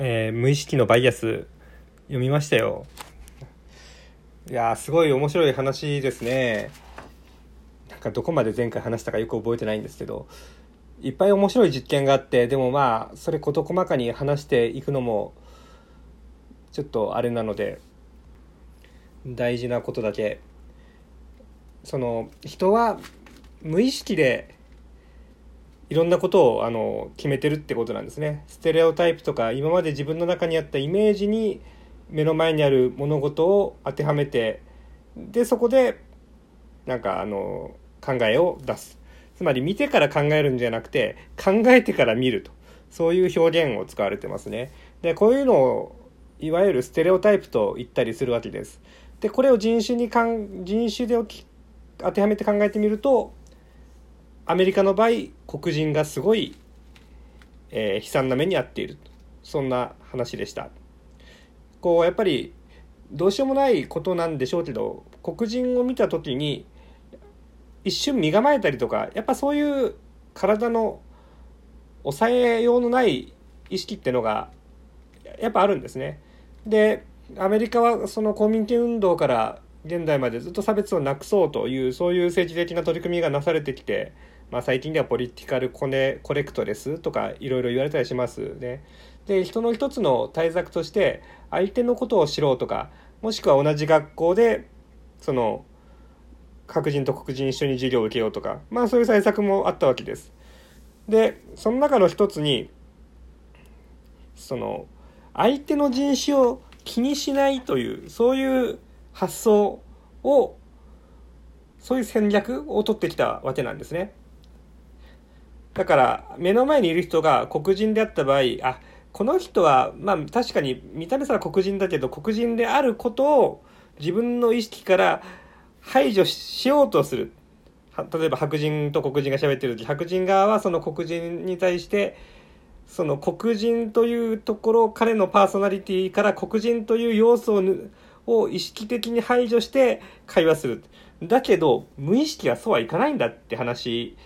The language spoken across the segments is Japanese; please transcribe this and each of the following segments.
えー、無意識のバイアス読みましたよ。いやすごい面白い話ですね。なんかどこまで前回話したかよく覚えてないんですけど。いっぱい面白い実験があってでもまあそれ事細かに話していくのもちょっとあれなので大事なことだけ。その人は無意識でいろんなことをあの決めてるってことなんですね。ステレオタイプとか今まで自分の中にあったイメージに目の前にある物事を当てはめてでそこでなんかあの考えを出すつまり見てから考えるんじゃなくて考えてから見るとそういう表現を使われてますね。でこういうのをいわゆるステレオタイプと言ったりするわけです。でこれを人種にかん人種で当てはめて考えてみるとアメリカの場合黒人がすごい、えー、悲惨な目に遭っているそんな話でしたこうやっぱりどうしようもないことなんでしょうけど黒人を見た時に一瞬身構えたりとかやっぱそういう体の抑えようのない意識ってのがやっぱあるんですね。でアメリカはその公民権運動から現代までずっと差別をなくそうというそういう政治的な取り組みがなされてきてまあ、最近ではポリティカルコネコレクトレスとかいろいろ言われたりしますね。で人の一つの対策として相手のことを知ろうとかもしくは同じ学校でその白人と黒人一緒に授業を受けようとかまあそういう対策もあったわけです。でその中の一つにその相手の人種を気にしないというそういう発想をそういう戦略を取ってきたわけなんですね。だから目の前にいる人が黒人であった場合あこの人はまあ確かに見た目さら黒人だけど黒人であることを自分の意識から排除しようとする例えば白人と黒人が喋ってる時白人側はその黒人に対してその黒人というところ彼のパーソナリティから黒人という要素をを意識的に排除して会話するだけど無意識はそうはいかないんだって話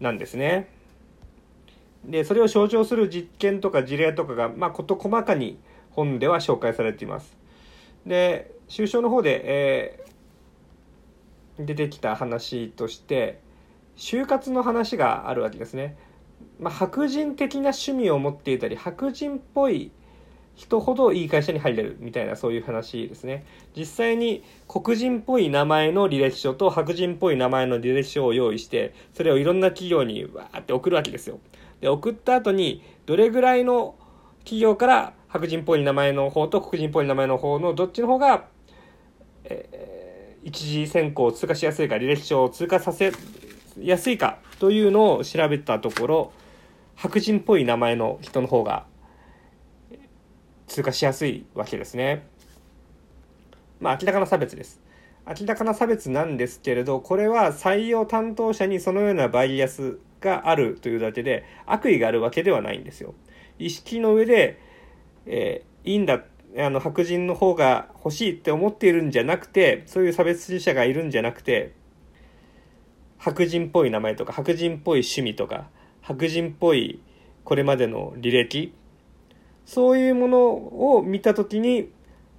なんですね。でそれを象徴する実験とか事例とかが、まあ、事細かに本では紹介されています。で終章の方で、えー、出てきた話として就活の話があるわけですね。まあ、白人的な趣味を持っていたり白人っぽい人ほどいい会社に入れるみたいなそういう話ですね。実際に黒人っぽい名前の履歴書と白人っぽい名前の履歴書を用意してそれをいろんな企業にわーって送るわけですよ。で送った後にどれぐらいの企業から白人っぽい名前の方と黒人っぽい名前の方のどっちの方が、えー、一次選考を通過しやすいか履歴書を通過させやすいかというのを調べたところ白人っぽい名前の人の方が通過しやすいわけですね。まあ明らかな差別です。明らかな差別なんですけれどこれは採用担当者にそのようなバイアスがあるというだけで悪意があるわけではないんですよ。意識の上で、えー、いいんだあの白人の方が欲しいって思っているんじゃなくてそういう差別主義者がいるんじゃなくて白人っぽい名前とか白人っぽい趣味とか白人っぽいこれまでの履歴そういうものを見た時に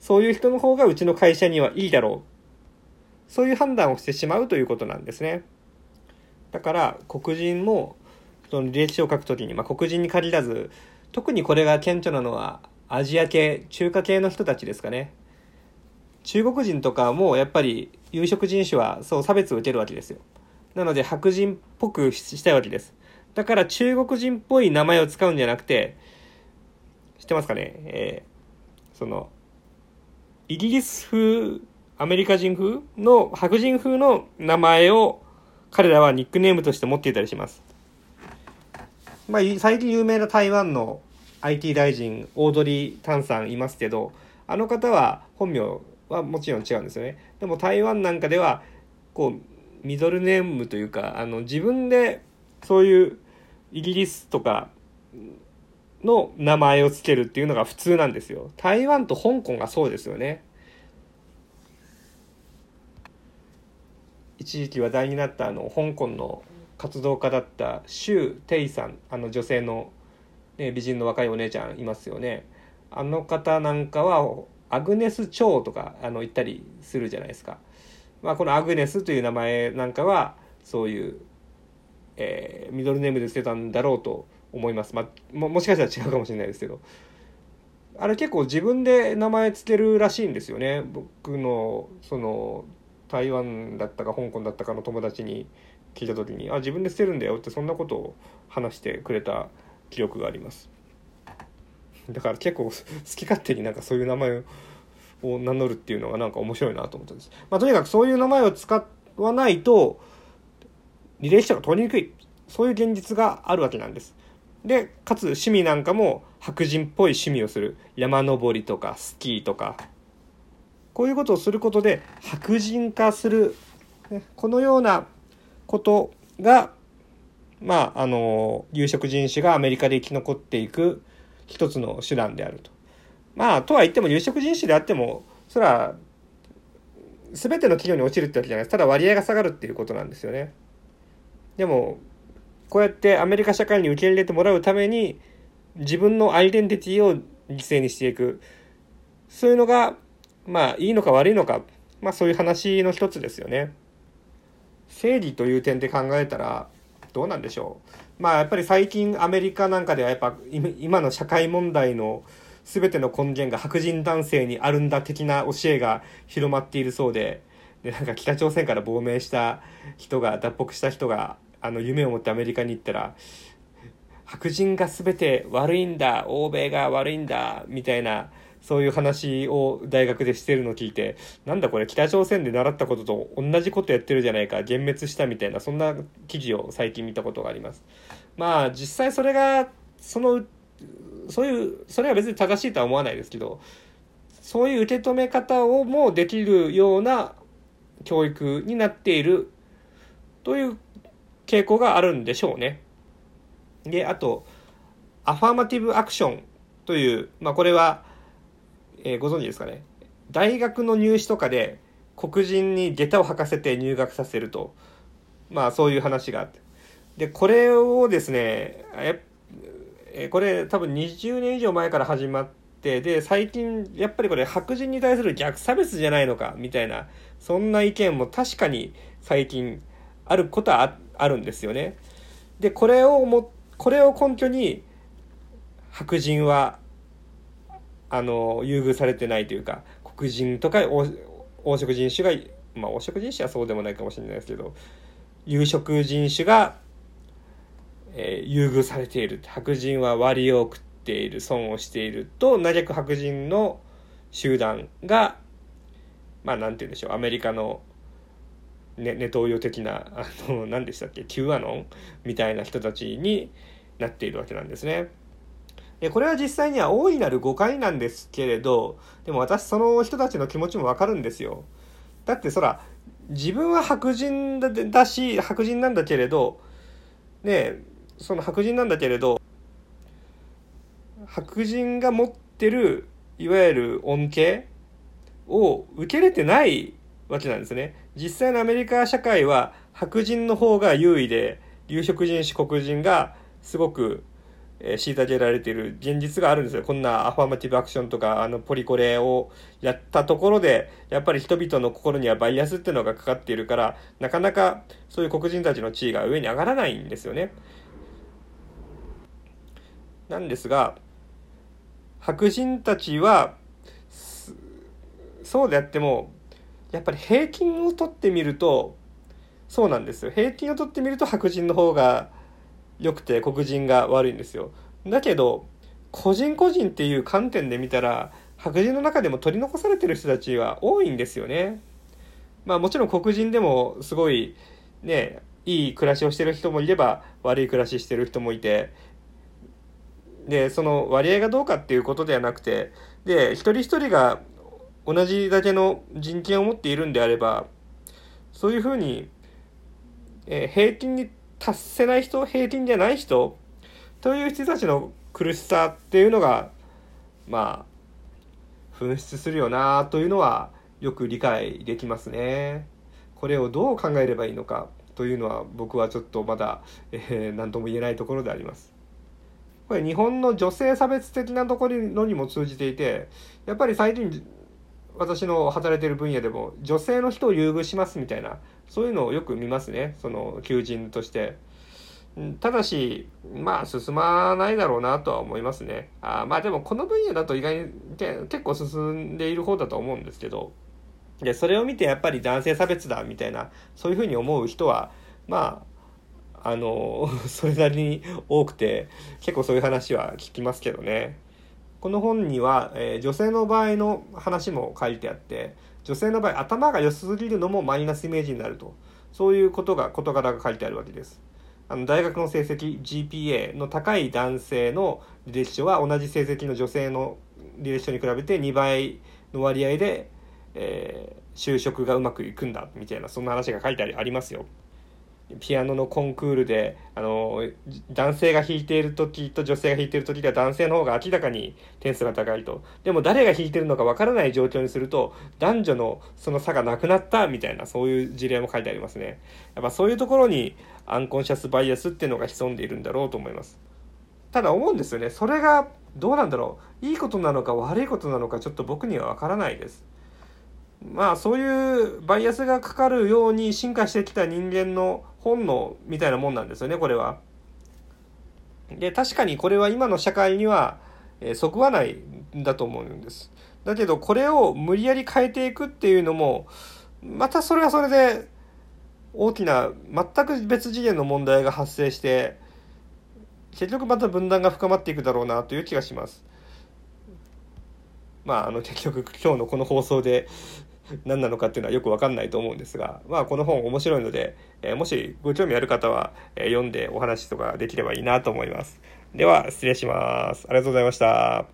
そういう人の方がうちの会社にはいいだろう。そういう判断をしてしまうということなんですね。だから黒人もその履歴書を書くときに、まあ、黒人に限らず特にこれが顕著なのはアジア系中華系の人たちですかね。中国人とかもやっぱり有色人種はそう差別を受けるわけですよ。なので白人っぽくしたいわけです。だから中国人っぽい名前を使うんじゃなくてってますかね？えー、そのイギリス風アメリカ人風の白人風の名前を彼らはニックネームとして持っていたりします。まあ、最近有名な台湾の IT 大臣、オードリー・タンさんいますけど、あの方は本名はもちろん違うんですよね。でも台湾なんかでは、こう、ミドルネームというか、あの、自分でそういうイギリスとかの名前を付けるっていうのが普通なんですよ。台湾と香港がそうですよね。一時期話題になったあの香港の活動家だった周イさんあの女性の、ね、美人の若いお姉ちゃんいますよねあの方なんかはアグネス・チョウとかあの言ったりするじゃないですか。まあ、このアグネスという名前なんかはそういう、えー、ミドルネームで捨てたんだろうと思います。まあ、もしかしたら違うかもしれないですけど。あれ結構自分で名前つけるらしいんですよね。僕のその台湾だったか香港だったかの友達に聞いた時に「あ自分で捨てるんだよ」ってそんなことを話してくれた記憶があります。だから結構好き勝手になんかそういう名前を名乗るっていうのがなんか面白いなと思ったんです。まあ、とにかくそういう名前を使わないとリレー者が取りにくいそういう現実があるわけなんです。でかつ趣味なんかも白人っぽい趣味をする山登りとかスキーとかこういうことをすることで白人化する、このようなことがまああの有色人種がアメリカで生き残っていく一つの手段であると。まあとは言っても有色人種であってもそれは全ての企業に落ちるってわけじゃないですただ割合が下がるっていうことなんですよね。でもこうやってアメリカ社会に受け入れてもらうために自分のアイデンティティを犠牲にしていく。そういうのがまあいいのか悪いのか。まあそういう話の一つですよね。正義という点で考えたらどうなんでしょう。まあやっぱり最近アメリカなんかではやっぱ今の社会問題の全ての根源が白人男性にあるんだ的な教えが広まっているそうで。でなんか北朝鮮から亡命した人が脱北した人があの夢を持ってアメリカに行ったら白人が全て悪いんだ欧米が悪いんだみたいなそういう話を大学でしてるのを聞いてなんだこれ北朝鮮で習ったことと同じことやってるじゃないか幻滅したみたいなそんな記事を最近見たことがあります。まあ実際それがそのそういうそれは別に正しいとは思わないですけどそういう受け止め方をもできるような教育になっているという傾向があるんでしょうね。で、あと、アファーマティブアクションという、まあこれは、えー、ご存知ですかね。大学の入試とかで黒人に下駄を履かせて入学させると、まあそういう話があって。で、これをですね、えこれ多分20年以上前から始まって、で、最近、やっぱりこれ白人に対する逆差別じゃないのか、みたいな、そんな意見も確かに最近あることはあるんですよね。で、これをも、これを根拠に、白人は、あの、優遇されてないというか、黒人とか黄色人種が、まあ、黄色人種はそうでもないかもしれないですけど、有色人種が、えー、優遇されている。白人は割を食っている、損をしていると、嘆く白人の集団が、まあ、なんて言うんでしょう、アメリカのネネトウヨ的な、あの、何でしたっけ、Q アノン？みたいな人たちになっているわけなんですね。で、これは実際には大いなる誤解なんですけれど、でも私その人たちの気持ちもわかるんですよ。だってそら、自分は白人だし、白人なんだけれど、ねその白人なんだけれど、白人が持ってる、いわゆる恩恵を受けれてないわけなんですね。実際のアメリカ社会は白人の方が優位で、有色人種黒人がすごく、え、虐げられている現実があるんですよ。こんなアファーマティブアクションとか、あの、ポリコレをやったところで、やっぱり人々の心にはバイアスっていうのがかかっているから、なかなかそういう黒人たちの地位が上に上がらないんですよね。なんですが、白人たちは、そうであっても、やっぱり平均を取ってみるとそうなんですよ。平均を取ってみると白人の方が良くて黒人が悪いんですよ。だけど個人個人っていう観点で見たら白人の中でも取り残されてる人たちは多いんですよね。まあもちろん黒人でもすごいねいい暮らしをしてる人もいれば悪い暮らししてる人もいてでその割合がどうかっていうことではなくてで一人一人が同じだけの人権を持っているんであればそういうふうに、えー、平均に達せない人平均じゃない人という人たちの苦しさっていうのがまあ噴出するよなというのはよく理解できますね。これをどう考えればいいのかというのは僕はちょっとまだ、えー、何とも言えないところであります。これ日本の女性差別的なところにも通じていてやっぱり最近私の働いてる分野でも女性の人を優遇しますみたいなそういうのをよく見ますねその求人として。ただしまあ進まないだろうなとは思いますね。あまあでもこの分野だと意外に結構進んでいる方だと思うんですけどでそれを見てやっぱり男性差別だみたいなそういうふうに思う人はまああの それなりに多くて結構そういう話は聞きますけどね。この本には、えー、女性の場合の話も書いてあって女性の場合頭が良すぎるのもマイナスイメージになるとそういうことが事柄が書いてあるわけです。あの大学の成績 GPA の高い男性の履歴書は同じ成績の女性の履歴書に比べて2倍の割合で、えー、就職がうまくいくんだみたいなそんな話が書いてありますよ。ピアノのコンクールであの男性が弾いている時と女性が弾いている時では男性の方が明らかに点数が高いと。でも誰が弾いてるのかわからない状況にすると男女のその差がなくなったみたいなそういう事例も書いてありますね。やっぱそういうところにアンコンシャスバイアスっていうのが潜んでいるんだろうと思います。ただ思うんですよね。それがどうなんだろう。いいことなのか悪いことなのかちょっと僕にはわからないです。まあそういうバイアスがかかるように進化してきた人間の本能みたいなもんなんですよねこれは。で確かにこれは今の社会には、えー、そぐわないんだと思うんです。だけどこれを無理やり変えていくっていうのもまたそれはそれで大きな全く別次元の問題が発生して結局また分断が深まっていくだろうなという気がします。まあ、あの結局今日のこの放送で何なのかっていうのはよく分かんないと思うんですが、まあ、この本面白いので、え、もしご興味ある方は、え、読んでお話とかできればいいなと思います。では失礼します。ありがとうございました。